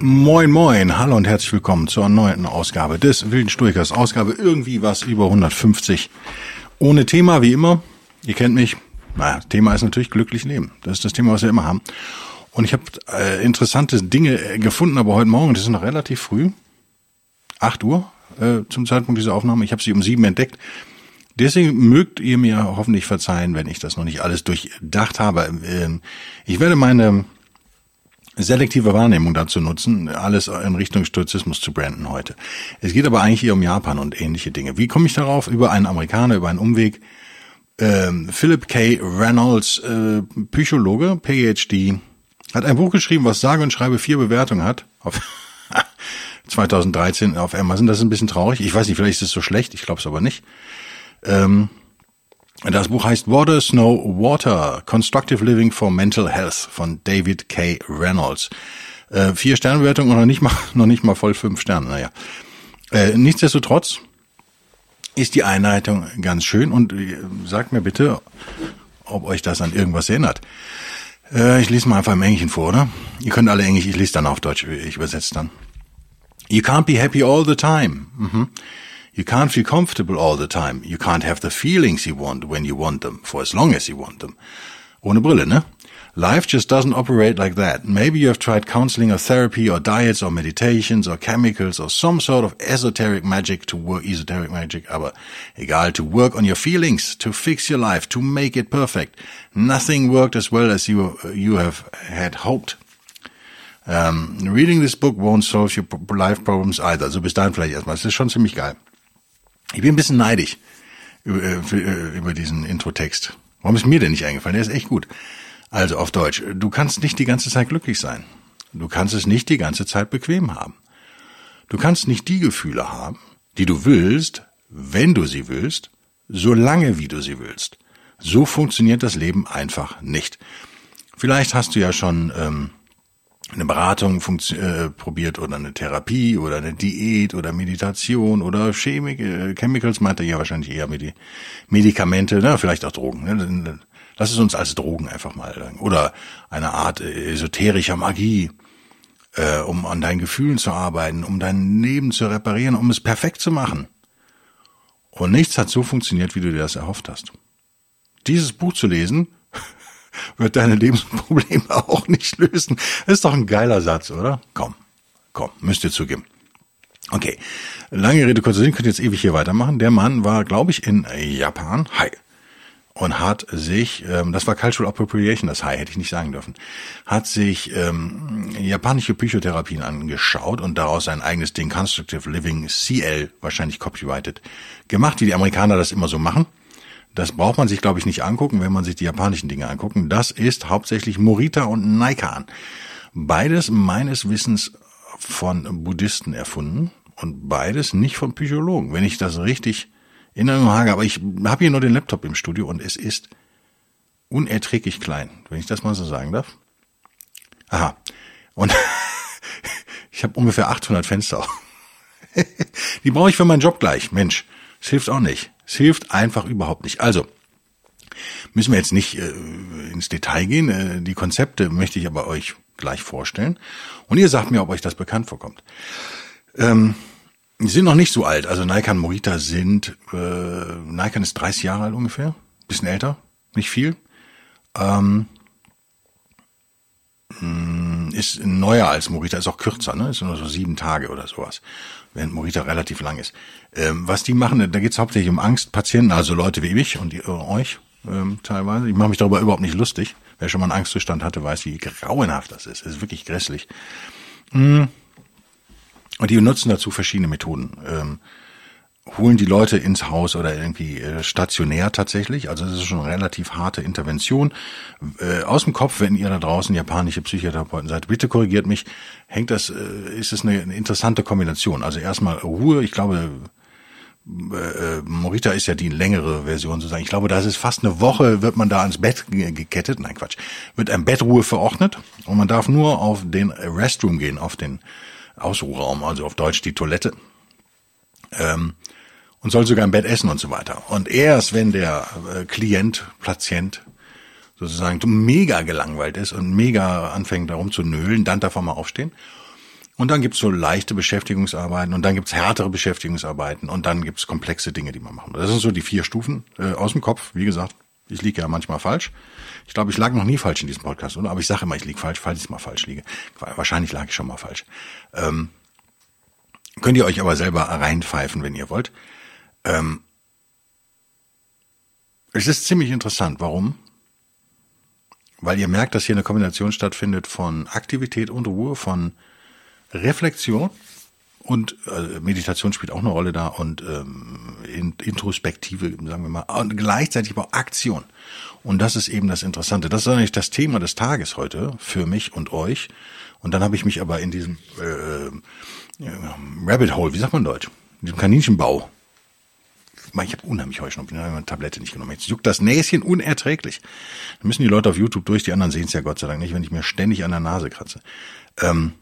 Moin moin, hallo und herzlich willkommen zur neunten Ausgabe des Wilden Stoikers. Ausgabe irgendwie was über 150. Ohne Thema, wie immer. Ihr kennt mich. Naja, Thema ist natürlich glücklich leben. Das ist das Thema, was wir immer haben. Und ich habe äh, interessante Dinge äh, gefunden, aber heute Morgen, das ist noch relativ früh, 8 Uhr äh, zum Zeitpunkt dieser Aufnahme. Ich habe sie um sieben entdeckt. Deswegen mögt ihr mir hoffentlich verzeihen, wenn ich das noch nicht alles durchdacht habe. Ähm, ich werde meine selektive Wahrnehmung dazu nutzen, alles in Richtung Stoizismus zu branden heute. Es geht aber eigentlich hier um Japan und ähnliche Dinge. Wie komme ich darauf? Über einen Amerikaner, über einen Umweg. Ähm, Philip K. Reynolds, äh, Psychologe, PhD, hat ein Buch geschrieben, was sage und schreibe vier Bewertungen hat. Auf 2013 auf Amazon. Das ist ein bisschen traurig. Ich weiß nicht, vielleicht ist es so schlecht. Ich glaube es aber nicht. Ähm, das Buch heißt Water, Snow, Water, Constructive Living for Mental Health von David K. Reynolds. Äh, vier Sternbewertung und noch nicht mal, noch nicht mal voll fünf Sterne, naja. Äh, nichtsdestotrotz ist die Einleitung ganz schön und äh, sagt mir bitte, ob euch das an irgendwas erinnert. Äh, ich lese mal einfach im Englischen vor, oder? Ihr könnt alle Englisch, ich lese dann auf Deutsch, ich übersetze dann. You can't be happy all the time. Mhm. You can't feel comfortable all the time. You can't have the feelings you want when you want them, for as long as you want them. Ohne Brille, ne? Life just doesn't operate like that. Maybe you have tried counseling or therapy or diets or meditations or chemicals or some sort of esoteric magic to work, esoteric magic, aber egal, to work on your feelings, to fix your life, to make it perfect. Nothing worked as well as you, you have had hoped. Um, reading this book won't solve your life problems either. So bis dahin vielleicht erstmal. Das ist schon ziemlich geil. Ich bin ein bisschen über, äh, äh, über diesen Introtext. Warum ist mir denn nicht eingefallen? Der ist echt gut. Also auf Deutsch. Du kannst nicht die ganze Zeit glücklich sein. Du kannst es nicht die ganze Zeit bequem haben. Du kannst nicht die Gefühle haben, die du willst, wenn du sie willst, so lange wie du sie willst. So funktioniert das Leben einfach nicht. Vielleicht hast du ja schon ähm, eine Beratung äh, probiert oder eine Therapie oder eine Diät oder Meditation oder Chemik äh, Chemicals er ja wahrscheinlich eher Medi Medikamente, ne? vielleicht auch Drogen. Ne? Lass es uns als Drogen einfach mal sagen. Oder eine Art äh, esoterischer Magie, äh, um an deinen Gefühlen zu arbeiten, um dein Leben zu reparieren, um es perfekt zu machen. Und nichts hat so funktioniert, wie du dir das erhofft hast. Dieses Buch zu lesen, wird deine Lebensprobleme auch nicht lösen. Das ist doch ein geiler Satz, oder? Komm, komm, müsst ihr zugeben. Okay, lange Rede, kurzer Sinn, könnt jetzt ewig hier weitermachen. Der Mann war, glaube ich, in Japan. Hi. Und hat sich, ähm, das war Cultural Appropriation, das Hi hätte ich nicht sagen dürfen, hat sich ähm, japanische Psychotherapien angeschaut und daraus sein eigenes Ding Constructive Living CL, wahrscheinlich copyrighted, gemacht, wie die Amerikaner das immer so machen. Das braucht man sich, glaube ich, nicht angucken, wenn man sich die japanischen Dinge angucken. Das ist hauptsächlich Morita und Naikan. Beides meines Wissens von Buddhisten erfunden und beides nicht von Psychologen, wenn ich das richtig in Erinnerung habe. Aber ich habe hier nur den Laptop im Studio und es ist unerträglich klein, wenn ich das mal so sagen darf. Aha. Und ich habe ungefähr 800 Fenster. Die brauche ich für meinen Job gleich. Mensch, es hilft auch nicht. Es hilft einfach überhaupt nicht. Also, müssen wir jetzt nicht äh, ins Detail gehen. Äh, die Konzepte möchte ich aber euch gleich vorstellen. Und ihr sagt mir, ob euch das bekannt vorkommt. Ähm, die sind noch nicht so alt. Also Nike und Morita sind, äh, Nike ist 30 Jahre alt ungefähr. Bisschen älter, nicht viel. Ähm, mm, ist neuer als Morita, ist auch kürzer, ne? Ist nur so sieben Tage oder sowas während Morita relativ lang ist. Ähm, was die machen, da geht es hauptsächlich um Angstpatienten, also Leute wie mich und die, äh, euch ähm, teilweise. Ich mache mich darüber überhaupt nicht lustig. Wer schon mal einen Angstzustand hatte, weiß, wie grauenhaft das ist. Es ist wirklich grässlich. Mm. Und die nutzen dazu verschiedene Methoden. Ähm, holen die Leute ins Haus oder irgendwie äh, stationär tatsächlich. Also das ist schon eine relativ harte Intervention. Äh, aus dem Kopf, wenn ihr da draußen japanische Psychotherapeuten seid, bitte korrigiert mich, hängt das, äh, ist es eine, interessante Kombination. Also erstmal Ruhe, ich glaube, Morita ist ja die längere Version sozusagen. Ich glaube, da ist fast eine Woche, wird man da ans Bett gekettet. Nein, Quatsch. Wird ein Bettruhe verordnet und man darf nur auf den Restroom gehen, auf den Ausruhraum, also auf Deutsch die Toilette. Ähm, und soll sogar im Bett essen und so weiter. Und erst wenn der äh, Klient, Patient sozusagen mega gelangweilt ist und mega anfängt darum zu nölen, dann darf er mal aufstehen. Und dann gibt's so leichte Beschäftigungsarbeiten und dann gibt's härtere Beschäftigungsarbeiten und dann gibt's komplexe Dinge, die man machen muss. Das sind so die vier Stufen äh, aus dem Kopf. Wie gesagt, ich liege ja manchmal falsch. Ich glaube, ich lag noch nie falsch in diesem Podcast, oder? Aber ich sage immer, ich liege falsch, falls ich mal falsch liege. Wahrscheinlich lag ich schon mal falsch. Ähm, könnt ihr euch aber selber reinpfeifen, wenn ihr wollt. Ähm, es ist ziemlich interessant. Warum? Weil ihr merkt, dass hier eine Kombination stattfindet von Aktivität und Ruhe, von Reflexion und äh, Meditation spielt auch eine Rolle da und ähm, Introspektive, sagen wir mal, und gleichzeitig auch Aktion. Und das ist eben das Interessante. Das ist eigentlich das Thema des Tages heute für mich und euch. Und dann habe ich mich aber in diesem äh, äh, Rabbit Hole, wie sagt man Deutsch, in diesem Kaninchenbau ich habe unheimlich Heuschnupfen, ich habe meine Tablette nicht genommen. Jetzt juckt das Näschen unerträglich. Da müssen die Leute auf YouTube durch, die anderen sehen es ja Gott sei Dank nicht, wenn ich mir ständig an der Nase kratze. Ähm,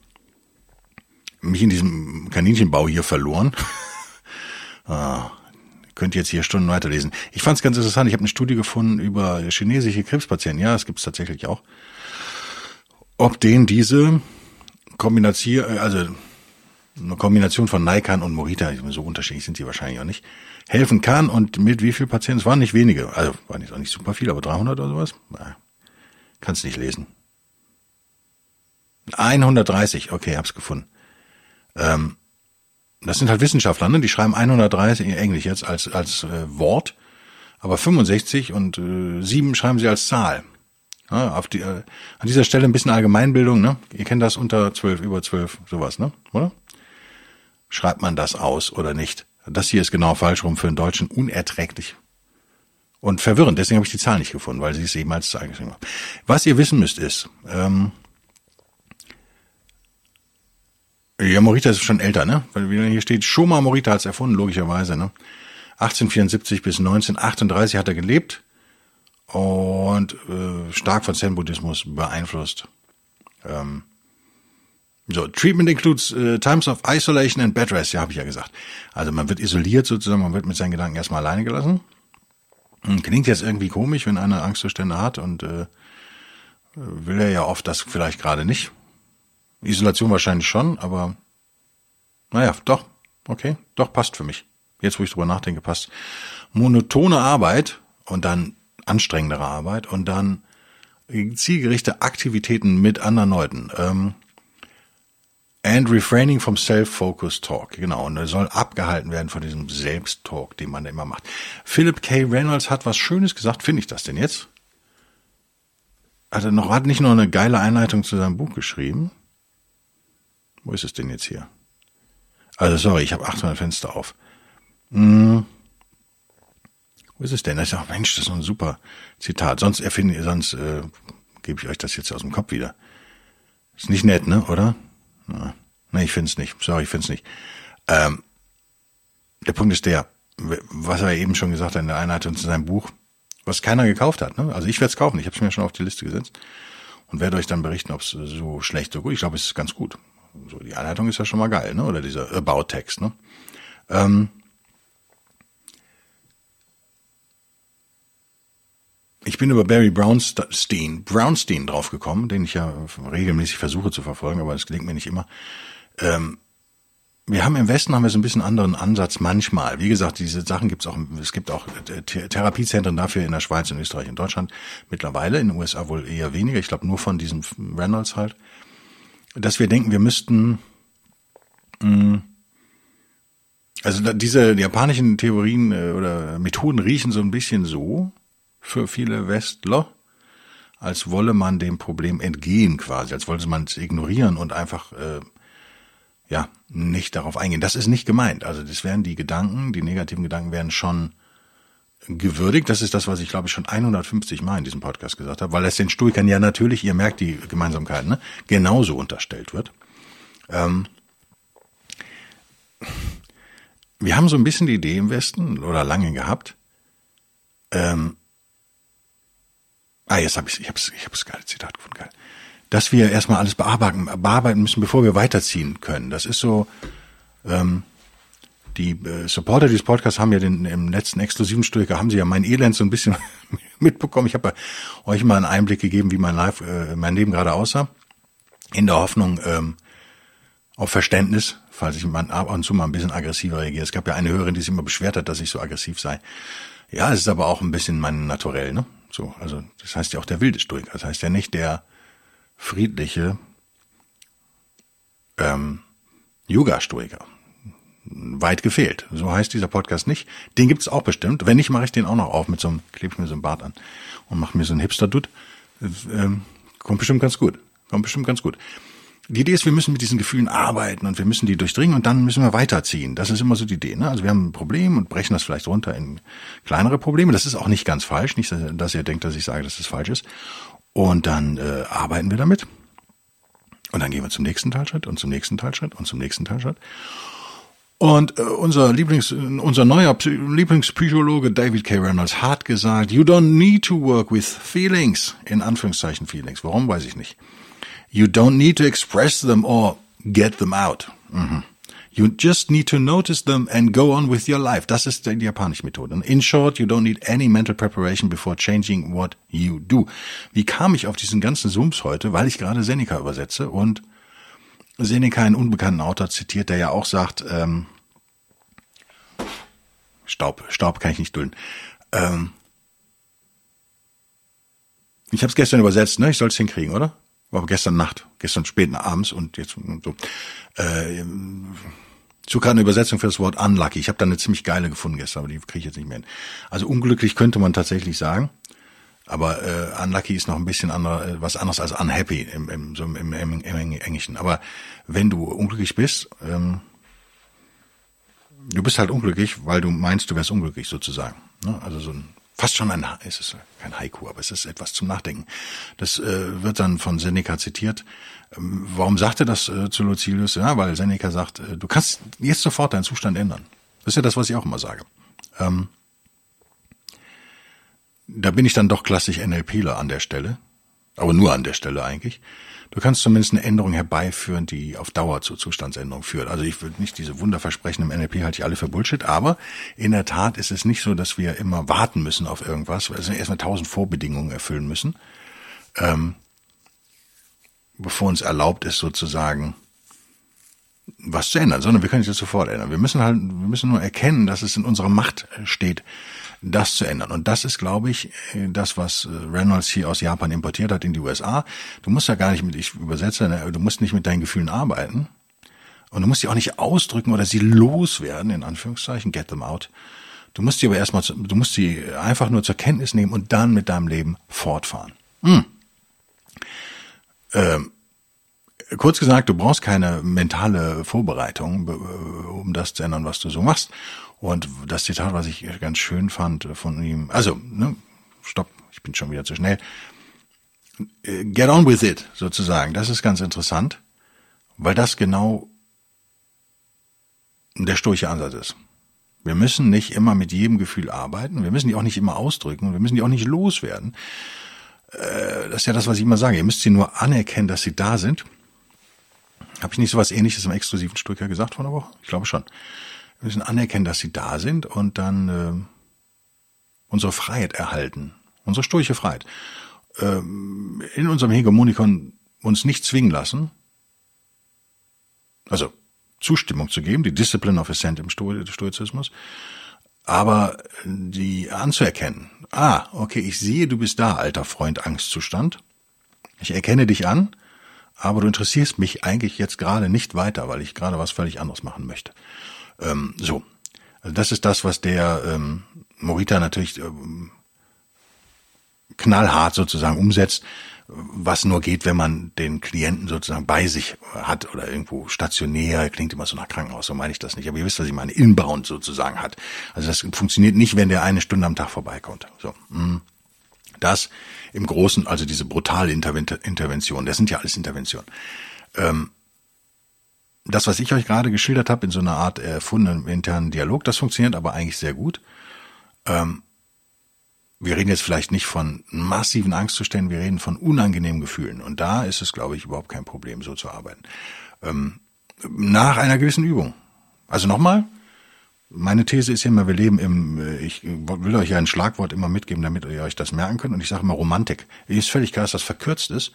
mich in diesem Kaninchenbau hier verloren. ah, könnt jetzt hier Stunden weiterlesen. Ich fand es ganz interessant. Ich habe eine Studie gefunden über chinesische Krebspatienten. Ja, das gibt es tatsächlich auch. Ob denen diese Kombination, also eine Kombination von Naikan und Morita, so unterschiedlich sind die wahrscheinlich auch nicht, helfen kann und mit wie viel Patienten, es waren nicht wenige, also waren jetzt auch nicht super viel, aber 300 oder sowas, kannst nicht lesen. 130, okay, hab's gefunden. Ähm, das sind halt Wissenschaftler, ne? die schreiben 130 in Englisch jetzt als, als äh, Wort, aber 65 und äh, 7 schreiben sie als Zahl. Ja, auf die, äh, an dieser Stelle ein bisschen Allgemeinbildung, ne? Ihr kennt das unter 12, über 12, sowas, ne? Oder? Schreibt man das aus oder nicht? Das hier ist genau falsch rum für einen Deutschen unerträglich. Und verwirrend, deswegen habe ich die Zahl nicht gefunden, weil sie es eben als haben. Was ihr wissen müsst ist, ähm, ja, Morita ist schon älter, ne? Weil hier steht, Shoma Morita hat es erfunden, logischerweise, ne? 1874 bis 1938 hat er gelebt und äh, stark von Zen-Buddhismus beeinflusst. Ähm, so, Treatment includes uh, times of isolation and bed rest, ja, habe ich ja gesagt. Also man wird isoliert sozusagen, man wird mit seinen Gedanken erstmal alleine gelassen. Hm, klingt jetzt irgendwie komisch, wenn einer Angstzustände hat und äh, will er ja oft das vielleicht gerade nicht. Isolation wahrscheinlich schon, aber naja, doch, okay, doch passt für mich. Jetzt, wo ich drüber nachdenke, passt. Monotone Arbeit und dann anstrengendere Arbeit und dann zielgerichtete Aktivitäten mit anderen Leuten. Ähm, And refraining from self-focused talk. Genau. Und er soll abgehalten werden von diesem Selbsttalk, den man da immer macht. Philip K. Reynolds hat was Schönes gesagt. Finde ich das denn jetzt? Hat er noch, hat nicht nur eine geile Einleitung zu seinem Buch geschrieben? Wo ist es denn jetzt hier? Also, sorry, ich habe 800 Fenster auf. Hm. Wo ist es denn? Das ist auch, Mensch, das ist ein super Zitat. Sonst erfinde, sonst äh, gebe ich euch das jetzt aus dem Kopf wieder. Ist nicht nett, ne, oder? Ich find's nicht. Sorry, ich find's nicht. Ähm, der Punkt ist der, was er eben schon gesagt hat in der Einleitung zu seinem Buch, was keiner gekauft hat. Ne? Also ich werde es kaufen, ich habe es mir schon auf die Liste gesetzt und werde euch dann berichten, ob es so schlecht oder gut. Ich glaube, es ist ganz gut. So die Einleitung ist ja schon mal geil, ne? Oder dieser About-Text. Ne? Ähm, ich bin über Barry Brownstein, Brownstein draufgekommen, den ich ja regelmäßig versuche zu verfolgen, aber es gelingt mir nicht immer. Ähm, wir haben im Westen haben wir so ein bisschen anderen Ansatz manchmal. Wie gesagt, diese Sachen gibt's auch, es gibt auch Therapiezentren dafür in der Schweiz, in Österreich, in Deutschland mittlerweile, in den USA wohl eher weniger. Ich glaube nur von diesem Reynolds halt. Dass wir denken, wir müssten, mh, mm, also diese japanischen Theorien äh, oder Methoden riechen so ein bisschen so, für viele Westler, als wolle man dem Problem entgehen quasi, als wollte man es ignorieren und einfach äh, ja, nicht darauf eingehen. Das ist nicht gemeint. Also das wären die Gedanken, die negativen Gedanken werden schon gewürdigt. Das ist das, was ich glaube ich schon 150 Mal in diesem Podcast gesagt habe, weil es den Stoikern ja natürlich, ihr merkt die Gemeinsamkeiten, ne, genauso unterstellt wird. Ähm, wir haben so ein bisschen die Idee im Westen oder lange gehabt. Ähm, ah, jetzt habe ich, ich habe ich habe das geile Zitat gefunden, geil. Dass wir erstmal alles bearbeiten, bearbeiten müssen, bevor wir weiterziehen können. Das ist so. Ähm, die äh, Supporter dieses Podcasts haben ja den im letzten exklusiven Stoiker haben sie ja mein Elend so ein bisschen mitbekommen. Ich habe euch mal einen Einblick gegeben, wie mein Live, äh, mein Leben gerade aussah, in der Hoffnung ähm, auf Verständnis, falls ich mal ab und zu mal ein bisschen aggressiver reagiere. Es gab ja eine Hörerin, die sich immer beschwert hat, dass ich so aggressiv sei. Ja, es ist aber auch ein bisschen mein Naturell, ne? So, also das heißt ja auch der wilde Stoiker. Das heißt ja nicht der friedliche ähm, Yoga-Stoiker. Weit gefehlt. So heißt dieser Podcast nicht. Den gibt's auch bestimmt. Wenn nicht, mache ich den auch noch auf mit so einem, klebe ich mir so ein Bart an und mache mir so einen Hipster-Dutt. Ähm, kommt bestimmt ganz gut. Kommt bestimmt ganz gut. Die Idee ist, wir müssen mit diesen Gefühlen arbeiten und wir müssen die durchdringen und dann müssen wir weiterziehen. Das ist immer so die Idee. Ne? Also wir haben ein Problem und brechen das vielleicht runter in kleinere Probleme. Das ist auch nicht ganz falsch. Nicht, dass ihr denkt, dass ich sage, dass das falsch ist. Und dann äh, arbeiten wir damit. Und dann gehen wir zum nächsten Teilschritt und zum nächsten Teilschritt und zum nächsten Teilschritt. Und äh, unser Lieblings, unser neuer Lieblingspsychologe David K. Reynolds hat gesagt, you don't need to work with feelings, in Anführungszeichen Feelings. Warum, weiß ich nicht. You don't need to express them or get them out. Mhm. You just need to notice them and go on with your life. Das ist die japanische Methode. In short, you don't need any mental preparation before changing what you do. Wie kam ich auf diesen ganzen Zooms heute? Weil ich gerade Seneca übersetze und Seneca, einen unbekannten Autor, zitiert, der ja auch sagt, ähm, Staub, Staub kann ich nicht dulden. Ähm, ich habe es gestern übersetzt, ne? Ich soll es hinkriegen, oder? War gestern Nacht, gestern späten abends und jetzt so. Äh, so gerade eine Übersetzung für das Wort unlucky. Ich habe da eine ziemlich geile gefunden gestern, aber die kriege ich jetzt nicht mehr hin. Also unglücklich könnte man tatsächlich sagen, aber äh, unlucky ist noch ein bisschen andere, äh, was anderes als unhappy im, im, so im, im, im Englischen. Aber wenn du unglücklich bist, ähm, du bist halt unglücklich, weil du meinst, du wärst unglücklich sozusagen. Ne? Also so ein fast schon ein, es ist kein Haiku, aber es ist etwas zum Nachdenken. Das äh, wird dann von Seneca zitiert. Ähm, warum sagt er das äh, zu Lucilius? Ja, weil Seneca sagt, äh, du kannst jetzt sofort deinen Zustand ändern. Das ist ja das, was ich auch immer sage. Ähm, da bin ich dann doch klassisch NLPler an der Stelle, aber nur an der Stelle eigentlich. Du kannst zumindest eine Änderung herbeiführen, die auf Dauer zur Zustandsänderung führt. Also ich würde nicht diese Wunderversprechen im NLP halte ich alle für Bullshit, aber in der Tat ist es nicht so, dass wir immer warten müssen auf irgendwas, weil wir erstmal tausend Vorbedingungen erfüllen müssen, ähm, bevor uns erlaubt ist sozusagen was zu ändern, sondern wir können es jetzt sofort ändern. Wir müssen halt, wir müssen nur erkennen, dass es in unserer Macht steht, das zu ändern. Und das ist, glaube ich, äh, das, was äh, Reynolds hier aus Japan importiert hat in die USA. Du musst ja gar nicht mit, ich übersetze, ne, du musst nicht mit deinen Gefühlen arbeiten. Und du musst sie auch nicht ausdrücken oder sie loswerden, in Anführungszeichen, get them out. Du musst sie aber erstmal, du musst sie einfach nur zur Kenntnis nehmen und dann mit deinem Leben fortfahren. Hm. Ähm, kurz gesagt, du brauchst keine mentale Vorbereitung, um das zu ändern, was du so machst. Und das Zitat, was ich ganz schön fand von ihm, also, ne, stopp, ich bin schon wieder zu schnell. Get on with it, sozusagen. Das ist ganz interessant, weil das genau der stoische Ansatz ist. Wir müssen nicht immer mit jedem Gefühl arbeiten, wir müssen die auch nicht immer ausdrücken, wir müssen die auch nicht loswerden. Äh, das ist ja das, was ich immer sage. Ihr müsst sie nur anerkennen, dass sie da sind. Habe ich nicht so was ähnliches im exklusiven Stricker gesagt vor einer Woche? Ich glaube schon. Wir müssen anerkennen, dass sie da sind und dann äh, unsere Freiheit erhalten, unsere sturche Freiheit. Ähm, in unserem Hegemonikon uns nicht zwingen lassen, also Zustimmung zu geben, die Discipline of Ascent im Stoizismus, aber die anzuerkennen. Ah, okay, ich sehe, du bist da, alter Freund Angstzustand. Ich erkenne dich an, aber du interessierst mich eigentlich jetzt gerade nicht weiter, weil ich gerade was völlig anderes machen möchte. Ähm, so, also das ist das, was der ähm, Morita natürlich ähm, knallhart sozusagen umsetzt, was nur geht, wenn man den Klienten sozusagen bei sich hat oder irgendwo stationär, klingt immer so nach Krankenhaus, so meine ich das nicht, aber ihr wisst, was ich meine, inbound sozusagen hat. Also das funktioniert nicht, wenn der eine Stunde am Tag vorbeikommt. So. Hm. Das im Großen, also diese brutale Intervention, das sind ja alles Interventionen. Ähm, das, was ich euch gerade geschildert habe, in so einer Art erfundenen internen Dialog, das funktioniert aber eigentlich sehr gut. Ähm, wir reden jetzt vielleicht nicht von massiven Angstzuständen, wir reden von unangenehmen Gefühlen. Und da ist es, glaube ich, überhaupt kein Problem, so zu arbeiten. Ähm, nach einer gewissen Übung. Also nochmal, meine These ist immer, wir leben im, äh, ich will euch ja ein Schlagwort immer mitgeben, damit ihr euch das merken könnt. Und ich sage immer Romantik. Ist völlig klar, dass das verkürzt ist.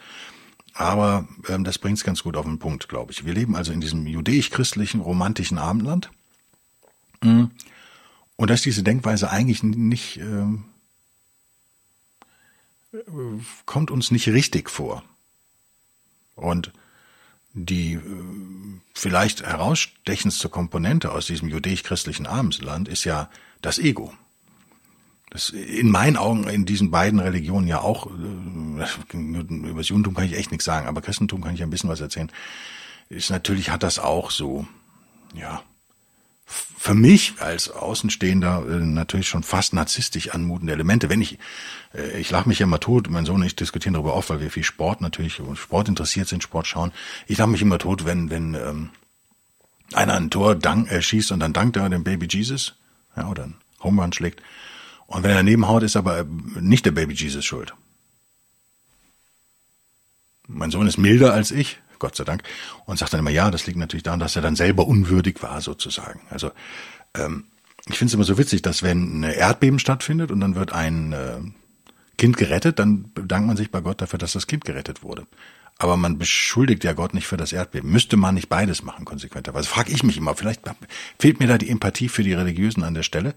Aber ähm, das bringt es ganz gut auf den Punkt, glaube ich. Wir leben also in diesem judäisch-christlichen, romantischen Abendland. Mhm. Und dass diese Denkweise eigentlich nicht, ähm, kommt uns nicht richtig vor. Und die äh, vielleicht herausstechendste Komponente aus diesem judäisch-christlichen Abendland ist ja das Ego. Das in meinen Augen in diesen beiden Religionen ja auch, äh, über das Judentum kann ich echt nichts sagen, aber Christentum kann ich ein bisschen was erzählen, ist natürlich hat das auch so, ja, für mich als Außenstehender äh, natürlich schon fast narzisstisch anmutende Elemente. Wenn ich, äh, ich lache mich ja immer tot, mein Sohn und ich diskutieren darüber oft, weil wir viel Sport natürlich, Sport interessiert sind, Sport schauen. Ich lache mich immer tot, wenn, wenn ähm, einer ein Tor dank, äh, schießt und dann dankt er dem Baby Jesus, ja, oder ein Home Run schlägt. Und wenn er daneben haut, ist aber nicht der Baby Jesus schuld. Mein Sohn ist milder als ich, Gott sei Dank, und sagt dann immer, ja, das liegt natürlich daran, dass er dann selber unwürdig war, sozusagen. Also ähm, ich finde es immer so witzig, dass wenn ein Erdbeben stattfindet und dann wird ein äh, Kind gerettet, dann bedankt man sich bei Gott dafür, dass das Kind gerettet wurde. Aber man beschuldigt ja Gott nicht für das Erdbeben. Müsste man nicht beides machen, konsequenterweise? Frage ich mich immer. Vielleicht fehlt mir da die Empathie für die Religiösen an der Stelle.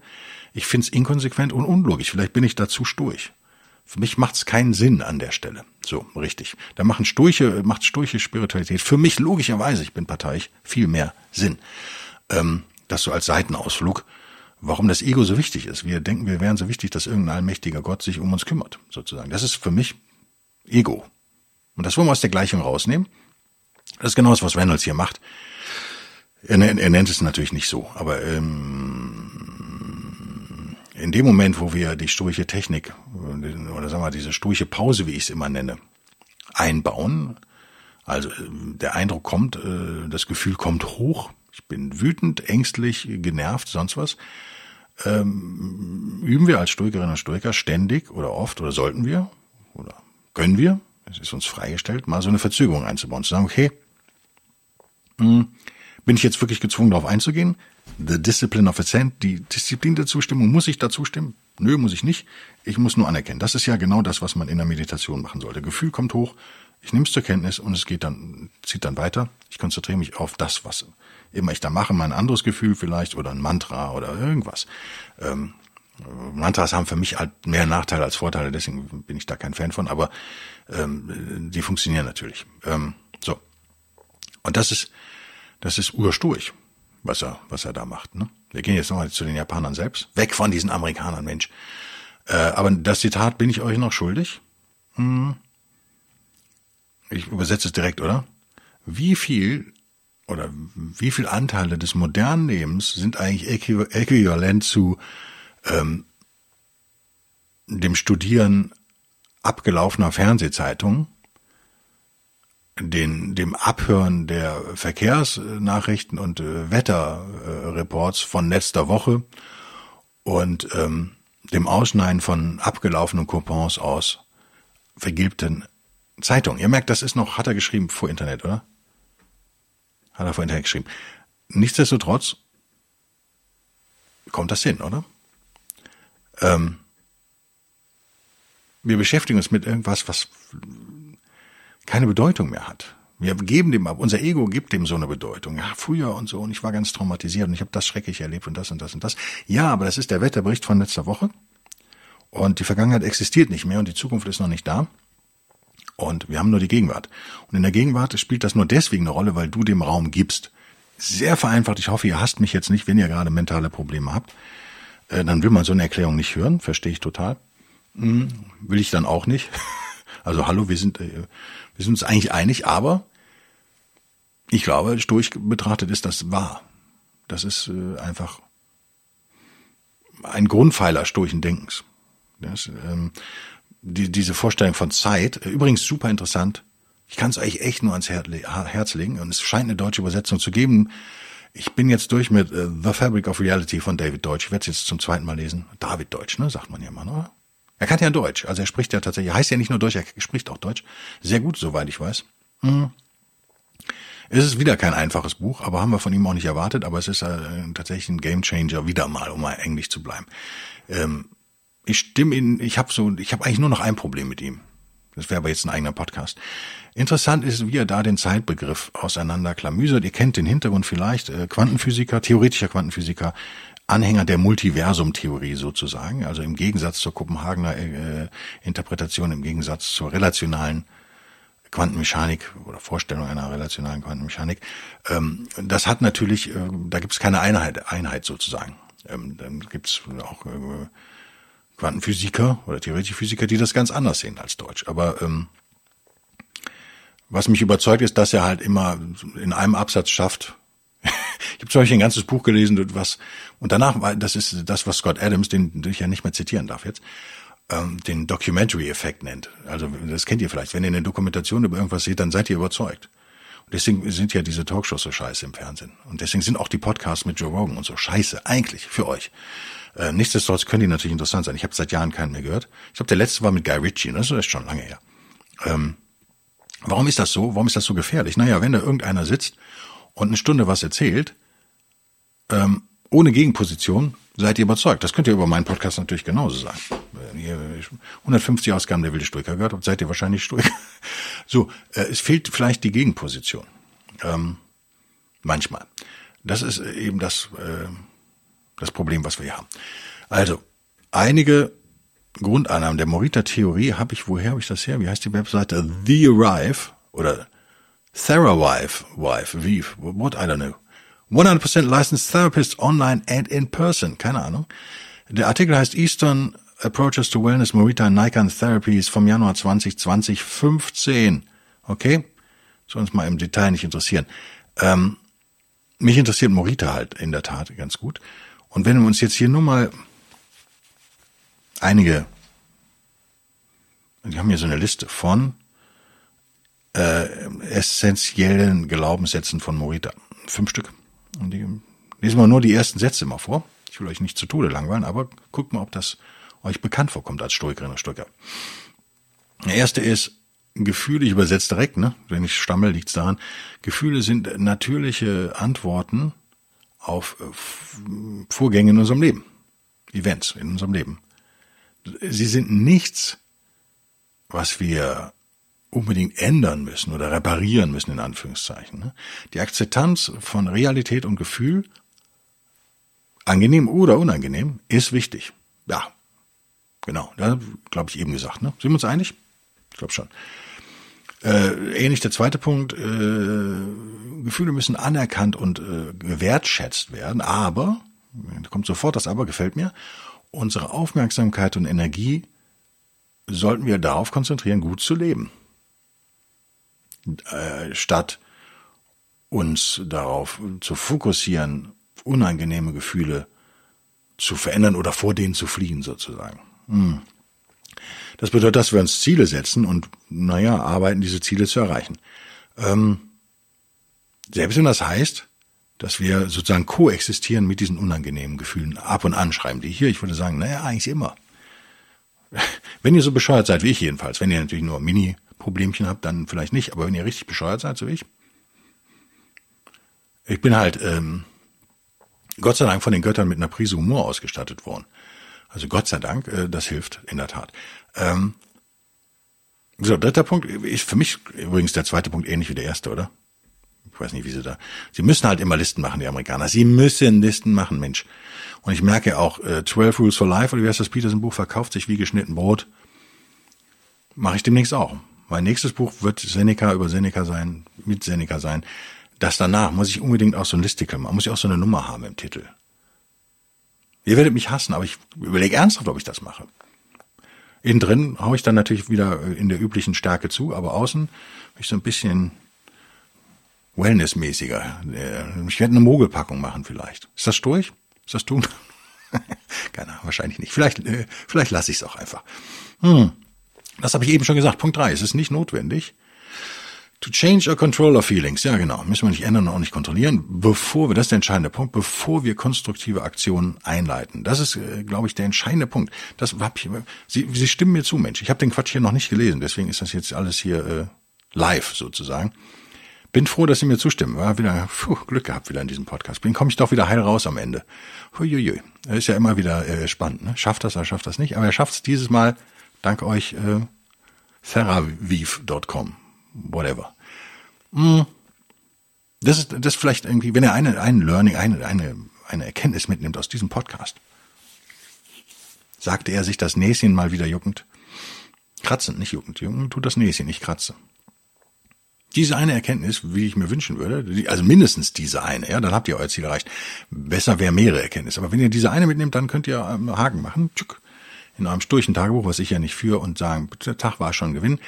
Ich finde es inkonsequent und unlogisch. Vielleicht bin ich dazu sturch. Für mich macht es keinen Sinn an der Stelle. So, richtig. Da machen Sturche, macht sturche Spiritualität für mich logischerweise, ich bin parteiisch, viel mehr Sinn. Ähm, das so als Seitenausflug, warum das Ego so wichtig ist. Wir denken, wir wären so wichtig, dass irgendein allmächtiger Gott sich um uns kümmert, sozusagen. Das ist für mich Ego. Und das wollen wir aus der Gleichung rausnehmen. Das ist genau das, was Reynolds hier macht. Er, er nennt es natürlich nicht so, aber ähm, in dem Moment, wo wir die sturche Technik oder sagen wir diese sturche Pause, wie ich es immer nenne, einbauen, also der Eindruck kommt, äh, das Gefühl kommt hoch, ich bin wütend, ängstlich, genervt, sonst was, ähm, üben wir als Stoikerinnen und Stoiker ständig oder oft oder sollten wir oder können wir es ist uns freigestellt, mal so eine Verzögerung einzubauen, zu sagen, okay, hm, bin ich jetzt wirklich gezwungen, darauf einzugehen? The discipline of assent, die Disziplin der Zustimmung, muss ich da zustimmen? Nö, muss ich nicht. Ich muss nur anerkennen. Das ist ja genau das, was man in der Meditation machen sollte. Gefühl kommt hoch, ich nehme es zur Kenntnis und es geht dann, zieht dann weiter. Ich konzentriere mich auf das, was immer ich da mache, mein anderes Gefühl vielleicht oder ein Mantra oder irgendwas. Ähm, Mantras haben für mich halt mehr Nachteile als Vorteile, deswegen bin ich da kein Fan von, aber ähm, die funktionieren natürlich. Ähm, so. Und das ist, das ist ursturch, was er, was er da macht. Ne? Wir gehen jetzt nochmal zu den Japanern selbst. Weg von diesen Amerikanern, Mensch. Äh, aber das Zitat bin ich euch noch schuldig. Hm. Ich übersetze es direkt, oder? Wie viel oder wie viel Anteile des modernen Lebens sind eigentlich äquivalent zu ähm, dem Studieren abgelaufener Fernsehzeitungen, den, dem Abhören der Verkehrsnachrichten und äh, Wetterreports von letzter Woche und ähm, dem Ausschneiden von abgelaufenen Coupons aus vergilbten Zeitungen. Ihr merkt, das ist noch, hat er geschrieben vor Internet, oder? Hat er vor Internet geschrieben. Nichtsdestotrotz kommt das hin, oder? Ähm, wir beschäftigen uns mit irgendwas, was keine Bedeutung mehr hat. Wir geben dem ab, unser Ego gibt dem so eine Bedeutung. Ja, früher und so, und ich war ganz traumatisiert und ich habe das schrecklich erlebt und das und das und das. Ja, aber das ist der Wetterbericht von letzter Woche. Und die Vergangenheit existiert nicht mehr und die Zukunft ist noch nicht da. Und wir haben nur die Gegenwart. Und in der Gegenwart spielt das nur deswegen eine Rolle, weil du dem Raum gibst. Sehr vereinfacht, ich hoffe, ihr hasst mich jetzt nicht, wenn ihr gerade mentale Probleme habt. Äh, dann will man so eine Erklärung nicht hören, verstehe ich total. Hm, will ich dann auch nicht. Also hallo, wir sind, äh, wir sind uns eigentlich einig, aber ich glaube, stoisch betrachtet ist das wahr. Das ist äh, einfach ein Grundpfeiler stoischen Denkens. Das, ähm, die, diese Vorstellung von Zeit, äh, übrigens super interessant. Ich kann es euch echt nur ans Herz legen und es scheint eine deutsche Übersetzung zu geben. Ich bin jetzt durch mit The Fabric of Reality von David Deutsch. Ich werde es jetzt zum zweiten Mal lesen. David Deutsch, ne, sagt man ja mal, oder? Er kann ja Deutsch, also er spricht ja tatsächlich, er heißt ja nicht nur Deutsch, er spricht auch Deutsch. Sehr gut, soweit ich weiß. Hm. Es ist wieder kein einfaches Buch, aber haben wir von ihm auch nicht erwartet, aber es ist äh, tatsächlich ein Gamechanger wieder mal, um mal englisch zu bleiben. Ähm, ich stimme ihn, ich habe so, ich habe eigentlich nur noch ein Problem mit ihm. Das wäre aber jetzt ein eigener Podcast. Interessant ist, wie er da den Zeitbegriff auseinanderklamüsert. Ihr kennt den Hintergrund vielleicht. Äh, Quantenphysiker, theoretischer Quantenphysiker, Anhänger der Multiversumtheorie sozusagen. Also im Gegensatz zur Kopenhagener äh, Interpretation, im Gegensatz zur relationalen Quantenmechanik oder Vorstellung einer relationalen Quantenmechanik. Ähm, das hat natürlich, äh, da gibt es keine Einheit, Einheit sozusagen. Ähm, dann gibt es auch äh, Quantenphysiker oder theoretische Physiker, die das ganz anders sehen als Deutsch. Aber ähm, was mich überzeugt ist, dass er halt immer in einem Absatz schafft. Ich habe zum Beispiel ein ganzes Buch gelesen, was und danach war das ist das, was Scott Adams, den, den ich ja nicht mehr zitieren darf jetzt, ähm, den Documentary-Effekt nennt. Also das kennt ihr vielleicht. Wenn ihr eine Dokumentation über irgendwas seht, dann seid ihr überzeugt. Und deswegen sind ja diese Talkshows so scheiße im Fernsehen. Und deswegen sind auch die Podcasts mit Joe Rogan und so scheiße, eigentlich, für euch. Äh, nichtsdestotrotz können die natürlich interessant sein. Ich habe seit Jahren keinen mehr gehört. Ich glaube, der letzte war mit Guy Ritchie, das ist schon lange her. Ähm, warum ist das so? Warum ist das so gefährlich? Naja, wenn da irgendeiner sitzt und eine Stunde was erzählt, ähm, ohne Gegenposition, seid ihr überzeugt. Das könnt ihr über meinen Podcast natürlich genauso sagen. Wenn ihr 150 Ausgaben der Wilde Stoiker gehört seid ihr wahrscheinlich Stoiker. So, äh, es fehlt vielleicht die Gegenposition. Ähm, manchmal. Das ist eben das, äh, das Problem, was wir hier haben. Also, einige Grundannahmen der Morita-Theorie habe ich, woher habe ich das her? Wie heißt die Webseite? The Arrive oder Therawife, Wife, Vive, what, I don't know. 100% licensed therapists online and in person. Keine Ahnung. Der Artikel heißt Eastern Approaches to Wellness Morita Nikon Therapies vom Januar 2020, 15. Okay? Soll uns mal im Detail nicht interessieren. Ähm, mich interessiert Morita halt in der Tat ganz gut. Und wenn wir uns jetzt hier nur mal einige, wir haben hier so eine Liste von äh, essentiellen Glaubenssätzen von Morita. Fünf Stück. Und die lesen wir nur die ersten Sätze mal vor. Ich will euch nicht zu Tode langweilen, aber guckt mal, ob das euch bekannt vorkommt als Stoikerin oder Stoiker. Der erste ist, Gefühle, ich übersetze direkt, ne? Wenn ich stammel, liegt's daran. Gefühle sind natürliche Antworten auf äh, Vorgänge in unserem Leben, Events in unserem Leben. Sie sind nichts, was wir unbedingt ändern müssen oder reparieren müssen, in Anführungszeichen. Ne? Die Akzeptanz von Realität und Gefühl, angenehm oder unangenehm, ist wichtig. Ja, genau, da glaube ich eben gesagt. Ne? Sind wir uns einig? Ich glaube schon. Äh, ähnlich der zweite Punkt, äh, Gefühle müssen anerkannt und äh, gewertschätzt werden, aber, kommt sofort das Aber, gefällt mir, unsere Aufmerksamkeit und Energie sollten wir darauf konzentrieren, gut zu leben. Äh, statt uns darauf zu fokussieren, unangenehme Gefühle zu verändern oder vor denen zu fliehen sozusagen. Hm. Das bedeutet, dass wir uns Ziele setzen und, naja, arbeiten, diese Ziele zu erreichen. Ähm, selbst wenn das heißt, dass wir sozusagen koexistieren mit diesen unangenehmen Gefühlen, ab und an schreiben die hier. Ich würde sagen, naja, eigentlich immer. Wenn ihr so bescheuert seid wie ich jedenfalls, wenn ihr natürlich nur Mini-Problemchen habt, dann vielleicht nicht, aber wenn ihr richtig bescheuert seid, so wie ich. Ich bin halt, ähm, Gott sei Dank von den Göttern mit einer Prise Humor ausgestattet worden. Also Gott sei Dank, äh, das hilft in der Tat. Ähm, so, dritter Punkt, ist für mich übrigens der zweite Punkt ähnlich wie der erste, oder? Ich weiß nicht, wie sie da. Sie müssen halt immer Listen machen, die Amerikaner. Sie müssen Listen machen, Mensch. Und ich merke auch, äh, 12 Rules for Life, oder wie heißt das Peterson Buch, verkauft sich wie geschnitten Brot. Mache ich demnächst auch. Mein nächstes Buch wird Seneca über Seneca sein, mit Seneca sein. Das danach muss ich unbedingt auch so ein Listicle machen, muss ich auch so eine Nummer haben im Titel. Ihr werdet mich hassen, aber ich überlege ernsthaft, ob ich das mache. Innen drin hau ich dann natürlich wieder in der üblichen Stärke zu, aber außen bin ich so ein bisschen wellnessmäßiger. Äh, ich werde eine Mogelpackung machen vielleicht. Ist das durch? Ist das tun? Keine, wahrscheinlich nicht. Vielleicht, äh, vielleicht lasse ich es auch einfach. Hm. Das habe ich eben schon gesagt. Punkt drei. Es ist nicht notwendig. To change or control our feelings. Ja, genau. Müssen wir nicht ändern und auch nicht kontrollieren, bevor wir, das ist der entscheidende Punkt, bevor wir konstruktive Aktionen einleiten. Das ist, äh, glaube ich, der entscheidende Punkt. Das hab ich, Sie, Sie stimmen mir zu, Mensch. Ich habe den Quatsch hier noch nicht gelesen, deswegen ist das jetzt alles hier äh, live sozusagen. Bin froh, dass Sie mir zustimmen. War wieder puh, Glück gehabt wieder in diesem Podcast. Bin komme ich doch wieder heil raus am Ende. Huiuiui. Ist ja immer wieder äh, spannend. Ne? Schafft das, er schafft das nicht. Aber er schafft es dieses Mal dank euch äh, theraviv.com. Whatever. Hm. Das ist das ist vielleicht irgendwie, wenn er eine ein Learning, eine eine eine Erkenntnis mitnimmt aus diesem Podcast. Sagte er sich das Näschen mal wieder juckend. Kratzend, nicht juckend. Juckend tut das Näschen, nicht kratze. Diese eine Erkenntnis, wie ich mir wünschen würde, also mindestens diese eine, ja, dann habt ihr euer Ziel erreicht. Besser wäre mehrere Erkenntnisse. Aber wenn ihr diese eine mitnehmt, dann könnt ihr ähm, Haken machen. Tschuk in eurem sturchen Tagebuch, was ich ja nicht führe, und sagen, der Tag war schon Gewinn.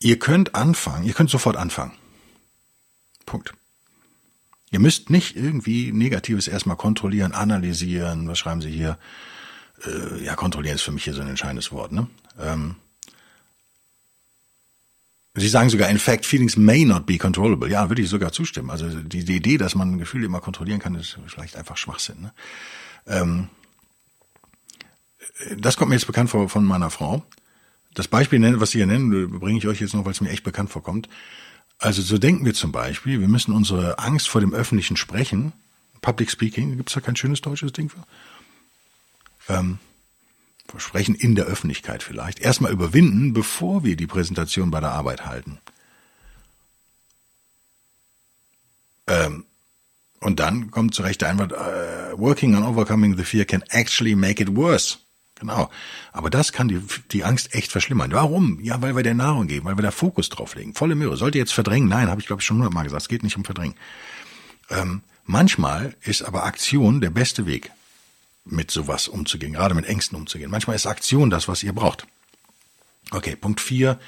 Ihr könnt anfangen, ihr könnt sofort anfangen. Punkt. Ihr müsst nicht irgendwie Negatives erstmal kontrollieren, analysieren. Was schreiben Sie hier? Äh, ja, kontrollieren ist für mich hier so ein entscheidendes Wort. Ne? Ähm, Sie sagen sogar, in fact, feelings may not be controllable. Ja, würde ich sogar zustimmen. Also die, die Idee, dass man Gefühle immer kontrollieren kann, ist vielleicht einfach Schwachsinn. Ne? Ähm, das kommt mir jetzt bekannt vor von meiner Frau. Das Beispiel, was Sie hier nennen, bringe ich euch jetzt noch, weil es mir echt bekannt vorkommt. Also so denken wir zum Beispiel, wir müssen unsere Angst vor dem öffentlichen Sprechen, Public Speaking, gibt es da kein schönes deutsches Ding für? Ähm, Sprechen in der Öffentlichkeit vielleicht, erstmal überwinden, bevor wir die Präsentation bei der Arbeit halten. Ähm, und dann kommt zurecht der Einwand, uh, working on overcoming the fear can actually make it worse. Genau. Aber das kann die, die Angst echt verschlimmern. Warum? Ja, weil wir der Nahrung geben, weil wir da Fokus drauf legen. Volle Möhre. Sollte jetzt verdrängen? Nein, habe ich glaube ich schon hundertmal gesagt. Es geht nicht um Verdrängen. Ähm, manchmal ist aber Aktion der beste Weg, mit sowas umzugehen, gerade mit Ängsten umzugehen. Manchmal ist Aktion das, was ihr braucht. Okay, Punkt vier,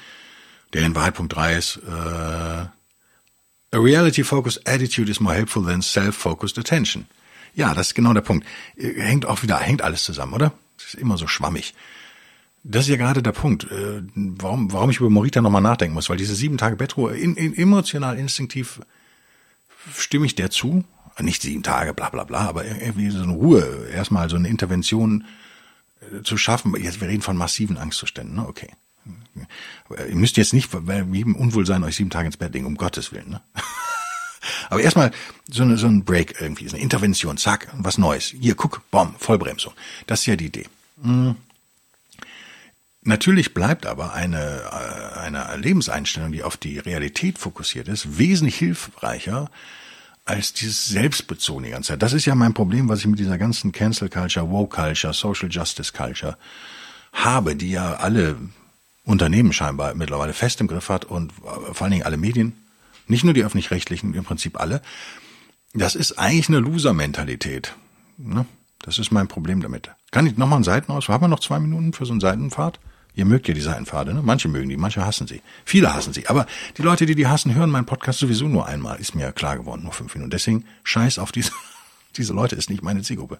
der in Wahrheit Punkt drei ist, äh, A reality-focused attitude is more helpful than self-focused attention. Ja, das ist genau der Punkt. Hängt auch wieder, hängt alles zusammen, oder? Das ist immer so schwammig. Das ist ja gerade der Punkt, äh, warum, warum ich über Morita nochmal nachdenken muss, weil diese sieben Tage Bettruhe, in, in, emotional, instinktiv stimme ich der zu. Nicht sieben Tage, bla bla bla, aber irgendwie so eine Ruhe, erstmal so eine Intervention äh, zu schaffen. Jetzt, wir reden von massiven Angstzuständen, ne? Okay. Ihr müsst jetzt nicht bei jedem Unwohlsein euch sieben Tage ins Bett legen, um Gottes Willen. Ne? Aber erstmal so, eine, so ein Break irgendwie, so eine Intervention, zack, was Neues. Hier, guck, bom, Vollbremsung. Das ist ja die Idee. Hm. Natürlich bleibt aber eine, äh, eine Lebenseinstellung, die auf die Realität fokussiert ist, wesentlich hilfreicher als dieses Selbstbezogene die ganze Zeit. Das ist ja mein Problem, was ich mit dieser ganzen Cancel Culture, Woke Culture, Social Justice Culture habe, die ja alle Unternehmen scheinbar mittlerweile fest im Griff hat und äh, vor allen Dingen alle Medien, nicht nur die öffentlich-rechtlichen, im Prinzip alle. Das ist eigentlich eine Loser-Mentalität. Ne? Das ist mein Problem damit. Kann ich nochmal einen Seitenaus? Haben wir noch zwei Minuten für so einen Seitenpfad? Ihr mögt ja die Seitenpfade, ne? Manche mögen die, manche hassen sie. Viele hassen sie. Aber die Leute, die die hassen, hören meinen Podcast sowieso nur einmal. Ist mir klar geworden, nur fünf Minuten. Deswegen scheiß auf diese, diese Leute, ist nicht meine Zielgruppe.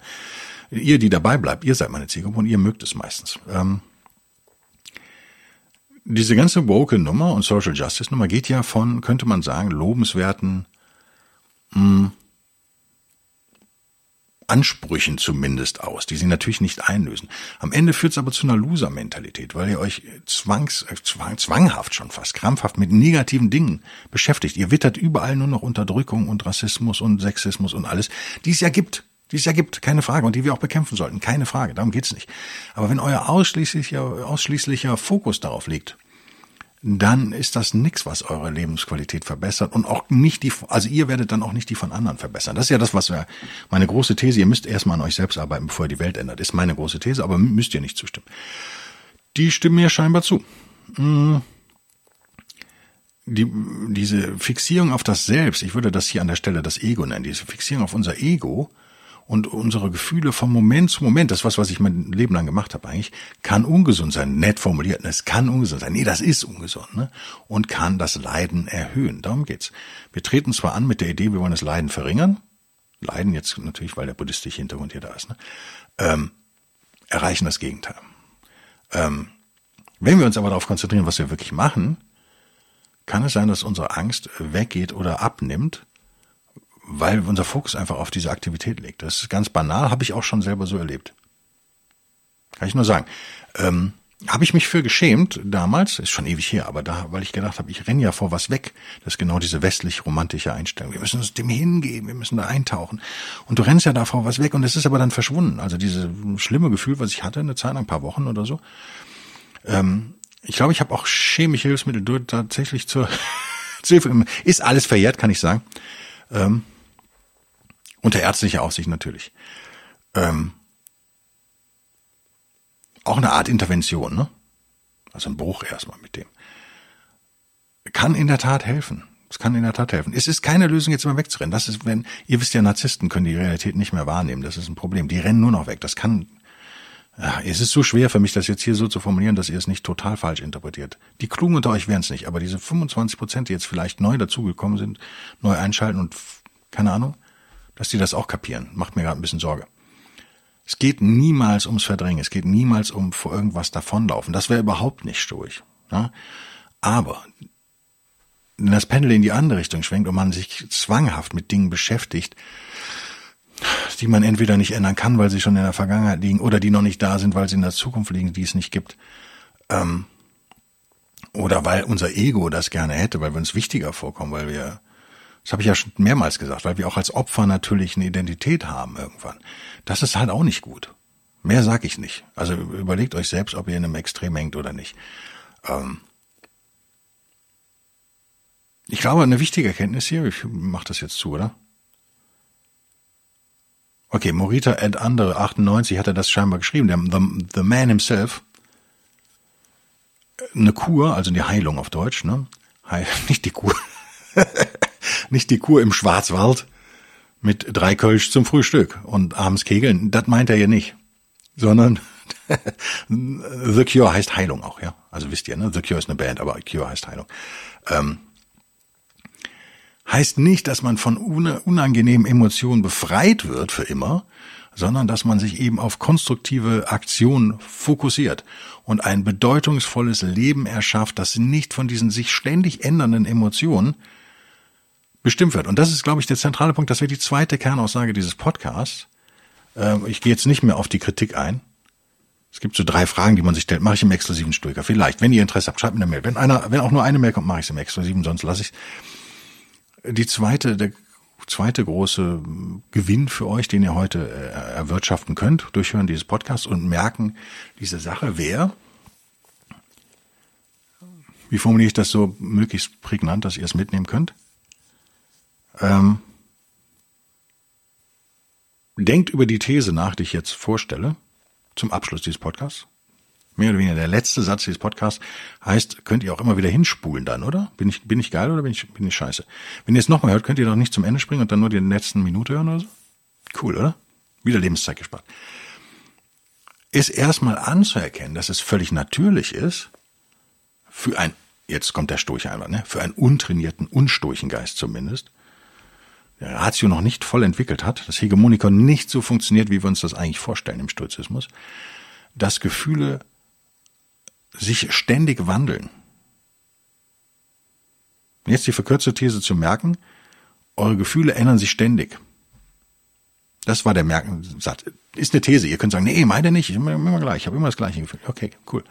Ihr, die dabei bleibt, ihr seid meine Zielgruppe und ihr mögt es meistens. Ähm, diese ganze woke Nummer und Social Justice Nummer geht ja von, könnte man sagen, lobenswerten mh, hm, Ansprüchen zumindest aus, die sie natürlich nicht einlösen. Am Ende führt es aber zu einer Loser-Mentalität, weil ihr euch zwangs, äh, zwang, zwanghaft schon fast, krampfhaft mit negativen Dingen beschäftigt. Ihr wittert überall nur noch Unterdrückung und Rassismus und Sexismus und alles, die es ja gibt die es ja gibt, keine Frage, und die wir auch bekämpfen sollten, keine Frage, darum geht's nicht. Aber wenn euer ausschließlicher, ausschließlicher Fokus darauf liegt, dann ist das nichts, was eure Lebensqualität verbessert und auch nicht die, also ihr werdet dann auch nicht die von anderen verbessern. Das ist ja das, was wir, meine große These, ihr müsst erstmal an euch selbst arbeiten, bevor ihr die Welt ändert, ist meine große These, aber müsst ihr nicht zustimmen. Die stimmen mir scheinbar zu. Hm. Die, diese Fixierung auf das Selbst, ich würde das hier an der Stelle das Ego nennen, diese Fixierung auf unser Ego, Und unsere Gefühle vom Moment zu Moment, das was, was ich mein Leben lang gemacht habe eigentlich, kann ungesund sein. Nett formuliert, es kann ungesund sein. Nee, das ist ungesund, ne? Und kann das Leiden erhöhen. Darum geht's. Wir treten zwar an mit der Idee, wir wollen das Leiden verringern. Leiden jetzt natürlich, weil der buddhistische Hintergrund hier da ist, ne? Ähm, erreichen das Gegenteil. Ähm, wenn wir uns aber darauf konzentrieren, was wir wirklich machen, kann es sein, dass unsere Angst weggeht oder abnimmt, weil unser Fokus einfach auf diese Aktivität liegt. Das ist ganz banal, habe ich auch schon selber so erlebt. Kann ich nur sagen. Ähm, habe ich mich für geschämt damals, ist schon ewig her, aber da, weil ich gedacht habe, ich renne ja vor was weg. Das ist genau diese westlich-romantische Einstellung. Wir müssen uns dem hingeben, wir müssen da eintauchen. Und du rennst ja da vor was weg und es ist aber dann verschwunden. Also dieses schlimme Gefühl, was ich hatte, eine Zeit lang, ein paar Wochen oder so. Ähm, ich glaube, ich habe auch chemische Hilfsmittel tatsächlich zur, zur Hilfe. Ist alles verjährt, kann ich sagen. Ähm, unter ärztlicher Aufsicht natürlich. Ähm, auch eine Art Intervention, ne? Also ein Bruch erstmal mit dem. Kann in der Tat helfen. Es kann in der Tat helfen. Es ist keine Lösung, jetzt immer wegzurennen. Das ist, wenn, ihr wisst ja, Narzissten können die Realität nicht mehr wahrnehmen. Das ist ein Problem. Die rennen nur noch weg. Das kann, ja, es ist so schwer für mich, das jetzt hier so zu formulieren, dass ihr es nicht total falsch interpretiert. Die Klugen unter euch wären es nicht, aber diese 25 Prozent, die jetzt vielleicht neu dazugekommen sind, neu einschalten und keine Ahnung, dass die das auch kapieren, macht mir gerade ein bisschen Sorge. Es geht niemals ums Verdrängen, es geht niemals um vor irgendwas davonlaufen. Das wäre überhaupt nicht stoisch. Ja? Aber wenn das Pendel in die andere Richtung schwenkt und man sich zwanghaft mit Dingen beschäftigt, die man entweder nicht ändern kann, weil sie schon in der Vergangenheit liegen, oder die noch nicht da sind, weil sie in der Zukunft liegen, die es nicht gibt, ähm, oder weil unser Ego das gerne hätte, weil wir uns wichtiger vorkommen, weil wir das habe ich ja schon mehrmals gesagt, weil wir auch als Opfer natürlich eine Identität haben irgendwann. Das ist halt auch nicht gut. Mehr sag ich nicht. Also überlegt euch selbst, ob ihr in einem Extrem hängt oder nicht. Ähm ich glaube, eine wichtige Erkenntnis hier, ich mache das jetzt zu, oder? Okay, Morita and andere 98 hat er das scheinbar geschrieben, der the, the Man himself. Eine Kur, also die Heilung auf Deutsch, ne? Heil, nicht die Kur. Nicht die Kur im Schwarzwald mit drei Kölsch zum Frühstück und abends Kegeln. Das meint er ja nicht. Sondern The Cure heißt Heilung auch, ja. Also wisst ihr, ne? The Cure ist eine Band, aber Cure heißt Heilung. Ähm, heißt nicht, dass man von unangenehmen Emotionen befreit wird für immer, sondern dass man sich eben auf konstruktive Aktionen fokussiert und ein bedeutungsvolles Leben erschafft, das nicht von diesen sich ständig ändernden Emotionen bestimmt wird. Und das ist, glaube ich, der zentrale Punkt. Das wäre die zweite Kernaussage dieses Podcasts. Ähm, ich gehe jetzt nicht mehr auf die Kritik ein. Es gibt so drei Fragen, die man sich stellt. Mache ich im exklusiven Stoiker? Vielleicht. Wenn ihr Interesse habt, schreibt mir eine Mail. Wenn einer, wenn auch nur eine Mail kommt, mache ich es im exklusiven, sonst lasse ich Die zweite, der zweite große Gewinn für euch, den ihr heute äh, erwirtschaften könnt, durchhören dieses Podcast und merken, diese Sache wäre, wie formuliere ich das so möglichst prägnant, dass ihr es mitnehmen könnt? Ähm, denkt über die These nach, die ich jetzt vorstelle, zum Abschluss dieses Podcasts. Mehr oder weniger der letzte Satz dieses Podcasts heißt, könnt ihr auch immer wieder hinspulen dann, oder? Bin ich, bin ich geil oder bin ich, bin ich scheiße? Wenn ihr es nochmal hört, könnt ihr doch nicht zum Ende springen und dann nur die letzten Minute hören oder so? Cool, oder? Wieder Lebenszeit gespart. Ist erstmal anzuerkennen, dass es völlig natürlich ist, für ein, jetzt kommt der Stoich einmal, ne, für einen untrainierten, unstoichen Geist zumindest, Ratio noch nicht voll entwickelt hat, das Hegemonikon nicht so funktioniert, wie wir uns das eigentlich vorstellen im Stoizismus, dass Gefühle sich ständig wandeln. Jetzt die verkürzte These zu merken, eure Gefühle ändern sich ständig. Das war der Merkensatz. Ist eine These. Ihr könnt sagen, nee, meine nicht, ich bin immer gleich, ich habe immer das gleiche Gefühl. Okay, cool.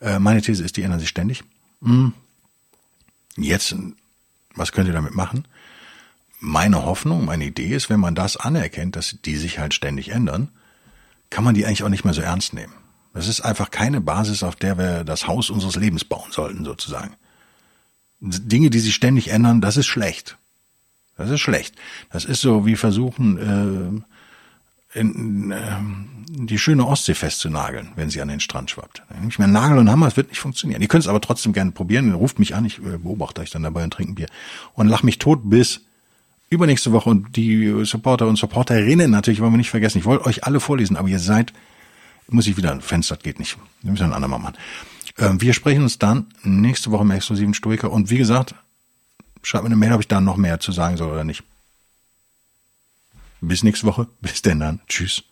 Äh, meine These ist, die ändern sich ständig. Hm. Jetzt, was könnt ihr damit machen? Meine Hoffnung, meine Idee ist, wenn man das anerkennt, dass die sich halt ständig ändern, kann man die eigentlich auch nicht mehr so ernst nehmen. Das ist einfach keine Basis, auf der wir das Haus unseres Lebens bauen sollten, sozusagen. Dinge, die sich ständig ändern, das ist schlecht. Das ist schlecht. Das ist so wie versuchen, äh, in, äh, die schöne Ostsee festzunageln, wenn sie an den Strand schwappt. Nicht mehr Nagel und Hammer, es wird nicht funktionieren. Ihr könnt es aber trotzdem gerne probieren. Ruft mich an, ich äh, beobachte euch dann dabei und trinke Bier. Und lach mich tot, bis übernächste Woche und die Supporter und Supporterinnen natürlich wollen wir nicht vergessen. Ich wollte euch alle vorlesen, aber ihr seid, muss ich wieder, Fenster geht nicht. Wir müssen ein andermal machen. Ähm, wir sprechen uns dann nächste Woche im exklusiven Stoiker und wie gesagt, schreibt mir eine Mail, ob ich da noch mehr zu sagen soll oder nicht. Bis nächste Woche. Bis denn dann. Tschüss.